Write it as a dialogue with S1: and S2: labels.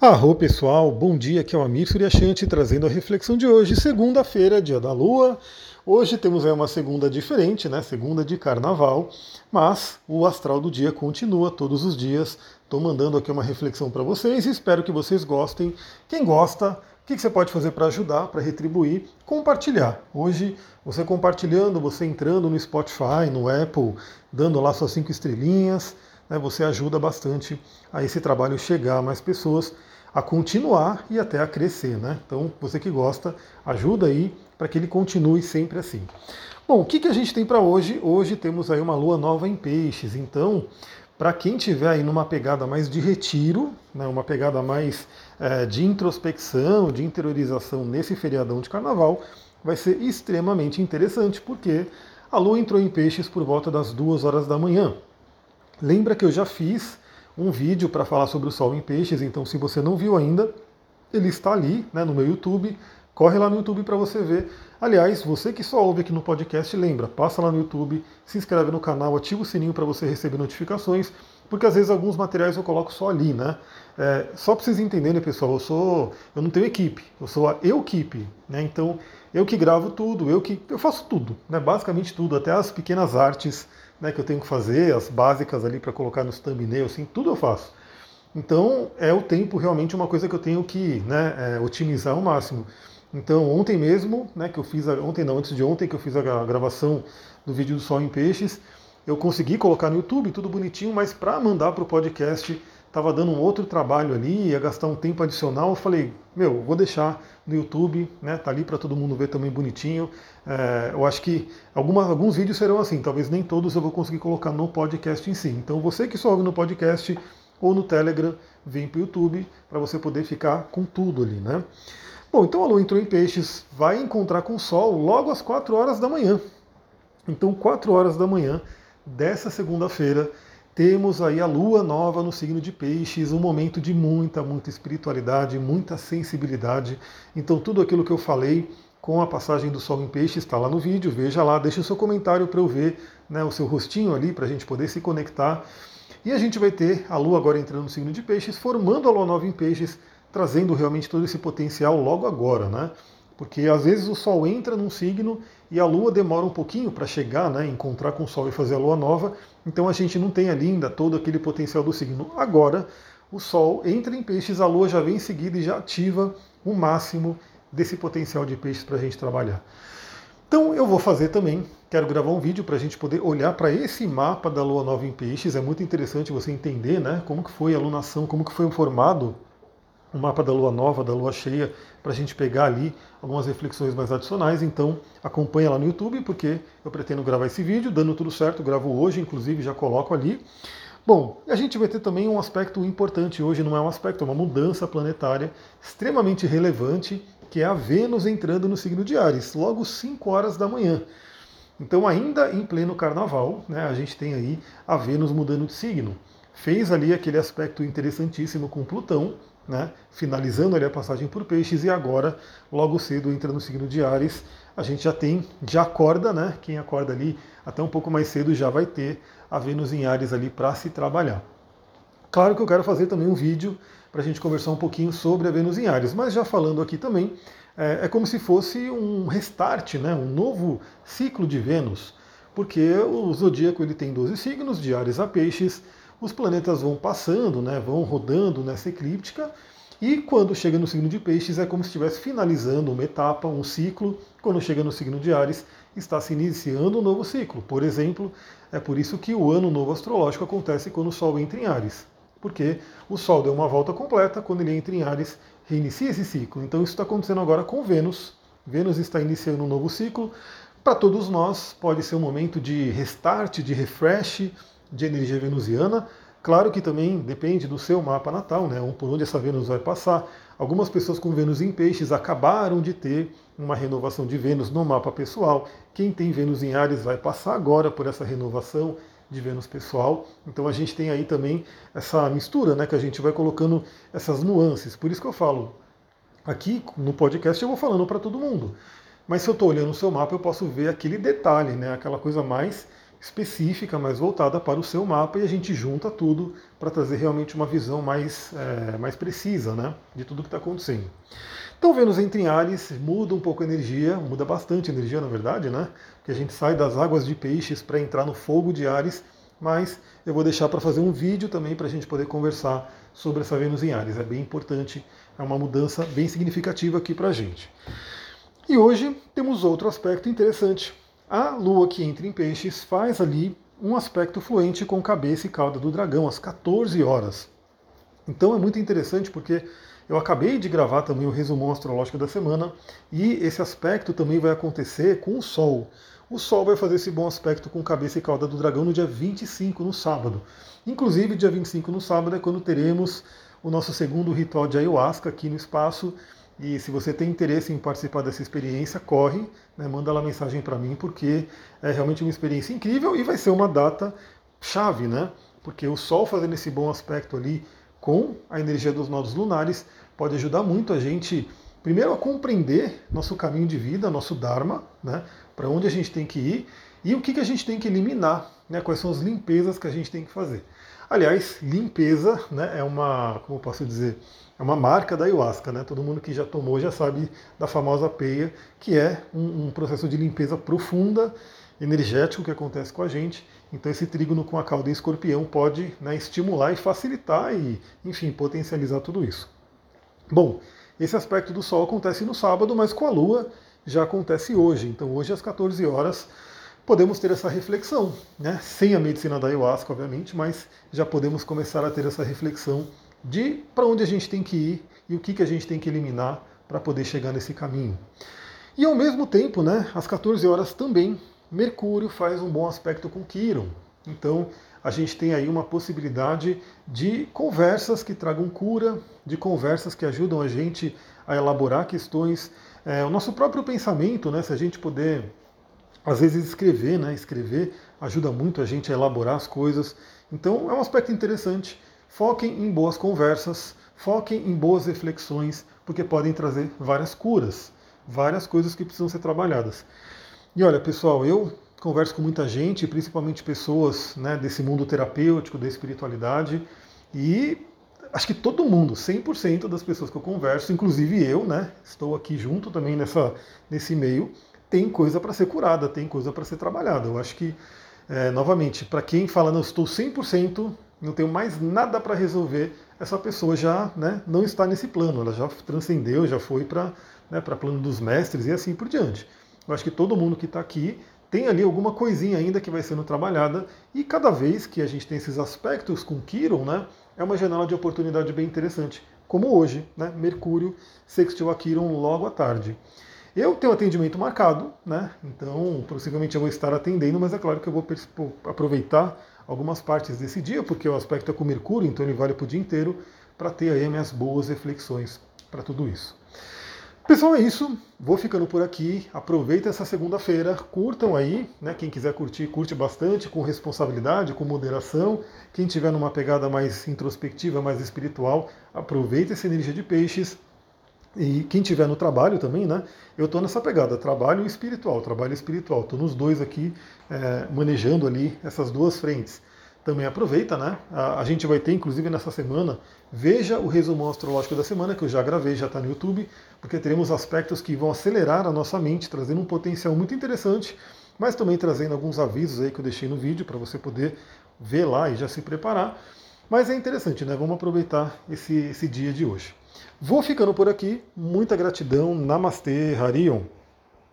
S1: Arro pessoal, bom dia, aqui é o Amir Suryashanti trazendo a reflexão de hoje, segunda-feira, dia da lua. Hoje temos aí uma segunda diferente, né? Segunda de carnaval, mas o astral do dia continua todos os dias. Estou mandando aqui uma reflexão para vocês e espero que vocês gostem. Quem gosta, o que você pode fazer para ajudar, para retribuir? Compartilhar. Hoje, você compartilhando, você entrando no Spotify, no Apple, dando lá suas cinco estrelinhas, né, você ajuda bastante a esse trabalho chegar a mais pessoas a continuar e até a crescer, né? Então, você que gosta, ajuda aí para que ele continue sempre assim. Bom, o que, que a gente tem para hoje? Hoje temos aí uma lua nova em peixes, então, para quem tiver aí numa pegada mais de retiro, né, uma pegada mais é, de introspecção, de interiorização nesse feriadão de carnaval, vai ser extremamente interessante, porque a lua entrou em peixes por volta das duas horas da manhã. Lembra que eu já fiz um vídeo para falar sobre o Sol em Peixes, então se você não viu ainda, ele está ali né, no meu YouTube. Corre lá no YouTube para você ver. Aliás, você que só ouve aqui no podcast, lembra, passa lá no YouTube, se inscreve no canal, ativa o sininho para você receber notificações, porque às vezes alguns materiais eu coloco só ali, né? É, só para vocês entenderem, pessoal, eu sou, eu não tenho equipe, eu sou a eu-equipe, né? Então eu que gravo tudo, eu que eu faço tudo, né? Basicamente tudo, até as pequenas artes né, que eu tenho que fazer, as básicas ali para colocar nos thumbnails, assim, tudo eu faço. Então é o tempo realmente uma coisa que eu tenho que né, é, otimizar ao máximo. Então ontem mesmo, né, que eu fiz, a, ontem não, antes de ontem que eu fiz a gravação do vídeo do Sol em Peixes, eu consegui colocar no YouTube tudo bonitinho, mas para mandar para o podcast estava dando um outro trabalho ali, ia gastar um tempo adicional. Eu falei, meu, vou deixar no YouTube, né? Tá ali para todo mundo ver também bonitinho. É, eu acho que algumas, alguns vídeos serão assim, talvez nem todos eu vou conseguir colocar no podcast em si. Então você que só ouve no podcast ou no Telegram, vem para o YouTube para você poder ficar com tudo ali, né? Bom, então a Lua entrou em peixes, vai encontrar com o Sol logo às 4 horas da manhã. Então, 4 horas da manhã dessa segunda-feira, temos aí a lua nova no signo de Peixes, um momento de muita, muita espiritualidade, muita sensibilidade. Então, tudo aquilo que eu falei com a passagem do Sol em Peixes está lá no vídeo, veja lá, deixe o seu comentário para eu ver né, o seu rostinho ali, para a gente poder se conectar. E a gente vai ter a lua agora entrando no signo de Peixes, formando a lua nova em Peixes, trazendo realmente todo esse potencial logo agora, né? Porque às vezes o Sol entra num signo e a Lua demora um pouquinho para chegar, né, encontrar com o Sol e fazer a Lua nova, então a gente não tem ali ainda todo aquele potencial do signo. Agora, o Sol entra em peixes, a Lua já vem em seguida e já ativa o máximo desse potencial de peixes para a gente trabalhar. Então eu vou fazer também, quero gravar um vídeo para a gente poder olhar para esse mapa da Lua Nova em Peixes. É muito interessante você entender né, como que foi a lunação, como que foi formado o mapa da lua nova, da lua cheia, para a gente pegar ali algumas reflexões mais adicionais. Então acompanha lá no YouTube, porque eu pretendo gravar esse vídeo, dando tudo certo, gravo hoje, inclusive já coloco ali. Bom, a gente vai ter também um aspecto importante hoje, não é um aspecto, é uma mudança planetária extremamente relevante, que é a Vênus entrando no signo de Ares, logo 5 horas da manhã. Então, ainda em pleno carnaval, né, a gente tem aí a Vênus mudando de signo. Fez ali aquele aspecto interessantíssimo com Plutão, né, finalizando ali a passagem por peixes, e agora, logo cedo, entra no signo de Ares. A gente já tem, já acorda, né? Quem acorda ali até um pouco mais cedo já vai ter a Vênus em Ares ali para se trabalhar. Claro que eu quero fazer também um vídeo para a gente conversar um pouquinho sobre a Vênus em Ares, mas já falando aqui também, é, é como se fosse um restart, né, um novo ciclo de Vênus, porque o zodíaco ele tem 12 signos, de Ares a Peixes, os planetas vão passando, né, vão rodando nessa eclíptica, e quando chega no signo de Peixes é como se estivesse finalizando uma etapa, um ciclo. Quando chega no signo de Ares, está se iniciando um novo ciclo. Por exemplo, é por isso que o ano novo astrológico acontece quando o Sol entra em Ares. Porque o Sol deu uma volta completa, quando ele entra em Ares, reinicia esse ciclo. Então isso está acontecendo agora com Vênus. Vênus está iniciando um novo ciclo. Para todos nós, pode ser um momento de restart, de refresh, de energia venusiana. Claro que também depende do seu mapa natal, né? por onde essa Vênus vai passar. Algumas pessoas com Vênus em Peixes acabaram de ter uma renovação de Vênus no mapa pessoal. Quem tem Vênus em Ares vai passar agora por essa renovação de Vênus pessoal. Então a gente tem aí também essa mistura, né, que a gente vai colocando essas nuances. Por isso que eu falo, aqui no podcast eu vou falando para todo mundo. Mas se eu estou olhando o seu mapa, eu posso ver aquele detalhe, né, aquela coisa mais específica, mais voltada para o seu mapa, e a gente junta tudo para trazer realmente uma visão mais, é, mais precisa né, de tudo que está acontecendo. Então Vênus entra em Ares, muda um pouco a energia, muda bastante a energia na verdade, né? Porque a gente sai das águas de peixes para entrar no fogo de Ares, mas eu vou deixar para fazer um vídeo também para a gente poder conversar sobre essa Vênus em Ares. É bem importante, é uma mudança bem significativa aqui para a gente. E hoje temos outro aspecto interessante. A Lua que entra em peixes faz ali um aspecto fluente com cabeça e cauda do dragão às 14 horas. Então é muito interessante porque eu acabei de gravar também o resumo astrológico da semana e esse aspecto também vai acontecer com o Sol. O Sol vai fazer esse bom aspecto com cabeça e cauda do dragão no dia 25, no sábado. Inclusive, dia 25 no sábado é quando teremos o nosso segundo ritual de ayahuasca aqui no espaço. E se você tem interesse em participar dessa experiência, corre, né, manda lá mensagem para mim, porque é realmente uma experiência incrível e vai ser uma data chave, né? Porque o Sol fazendo esse bom aspecto ali com a energia dos nodos lunares pode ajudar muito a gente, primeiro, a compreender nosso caminho de vida, nosso Dharma, né, para onde a gente tem que ir e o que, que a gente tem que eliminar, né, quais são as limpezas que a gente tem que fazer. Aliás, limpeza né, é uma, como posso dizer, é uma marca da ayahuasca, né? Todo mundo que já tomou já sabe da famosa peia, que é um, um processo de limpeza profunda, energético que acontece com a gente então esse trígono com a cauda em escorpião pode né, estimular e facilitar e, enfim, potencializar tudo isso. Bom, esse aspecto do Sol acontece no sábado, mas com a Lua já acontece hoje. Então hoje às 14 horas podemos ter essa reflexão, né? sem a medicina da ayahuasca, obviamente, mas já podemos começar a ter essa reflexão de para onde a gente tem que ir e o que, que a gente tem que eliminar para poder chegar nesse caminho. E ao mesmo tempo, né, às 14 horas também Mercúrio faz um bom aspecto com Quiron. Então, a gente tem aí uma possibilidade de conversas que tragam cura, de conversas que ajudam a gente a elaborar questões. É, o nosso próprio pensamento, né, se a gente puder, às vezes, escrever, né, escrever ajuda muito a gente a elaborar as coisas. Então, é um aspecto interessante. Foquem em boas conversas, foquem em boas reflexões, porque podem trazer várias curas, várias coisas que precisam ser trabalhadas. E olha, pessoal, eu converso com muita gente, principalmente pessoas né, desse mundo terapêutico, da espiritualidade, e acho que todo mundo, 100% das pessoas que eu converso, inclusive eu, né, estou aqui junto também nessa, nesse meio, tem coisa para ser curada, tem coisa para ser trabalhada. Eu acho que, é, novamente, para quem fala, não, estou 100%, não tenho mais nada para resolver, essa pessoa já né, não está nesse plano, ela já transcendeu, já foi para né, plano dos mestres e assim por diante. Eu acho que todo mundo que está aqui tem ali alguma coisinha ainda que vai sendo trabalhada e cada vez que a gente tem esses aspectos com Quiron, né, é uma janela de oportunidade bem interessante, como hoje, né, Mercúrio sextil a Quiron logo à tarde. Eu tenho atendimento marcado, né, então possivelmente eu vou estar atendendo, mas é claro que eu vou aproveitar algumas partes desse dia, porque o aspecto é com Mercúrio, então ele vale para o dia inteiro, para ter aí minhas boas reflexões para tudo isso. Pessoal, é isso. Vou ficando por aqui. Aproveita essa segunda-feira, curtam aí, né? Quem quiser curtir, curte bastante, com responsabilidade, com moderação. Quem tiver numa pegada mais introspectiva, mais espiritual, aproveita essa energia de peixes. E quem tiver no trabalho também, né? Eu estou nessa pegada, trabalho espiritual, trabalho espiritual. Estou nos dois aqui, é, manejando ali essas duas frentes também aproveita, né? A, a, gente vai ter, inclusive, nessa semana, veja o resumo astrológico da semana, que eu já gravei, já está no YouTube, porque teremos aspectos que vão acelerar a nossa mente, trazendo um potencial muito interessante, mas também trazendo alguns avisos aí que eu deixei no vídeo para você poder ver lá e já se preparar. Mas é interessante, né? Vamos aproveitar esse, esse dia de hoje. Vou ficando por aqui. Muita gratidão. Namastê, Harion.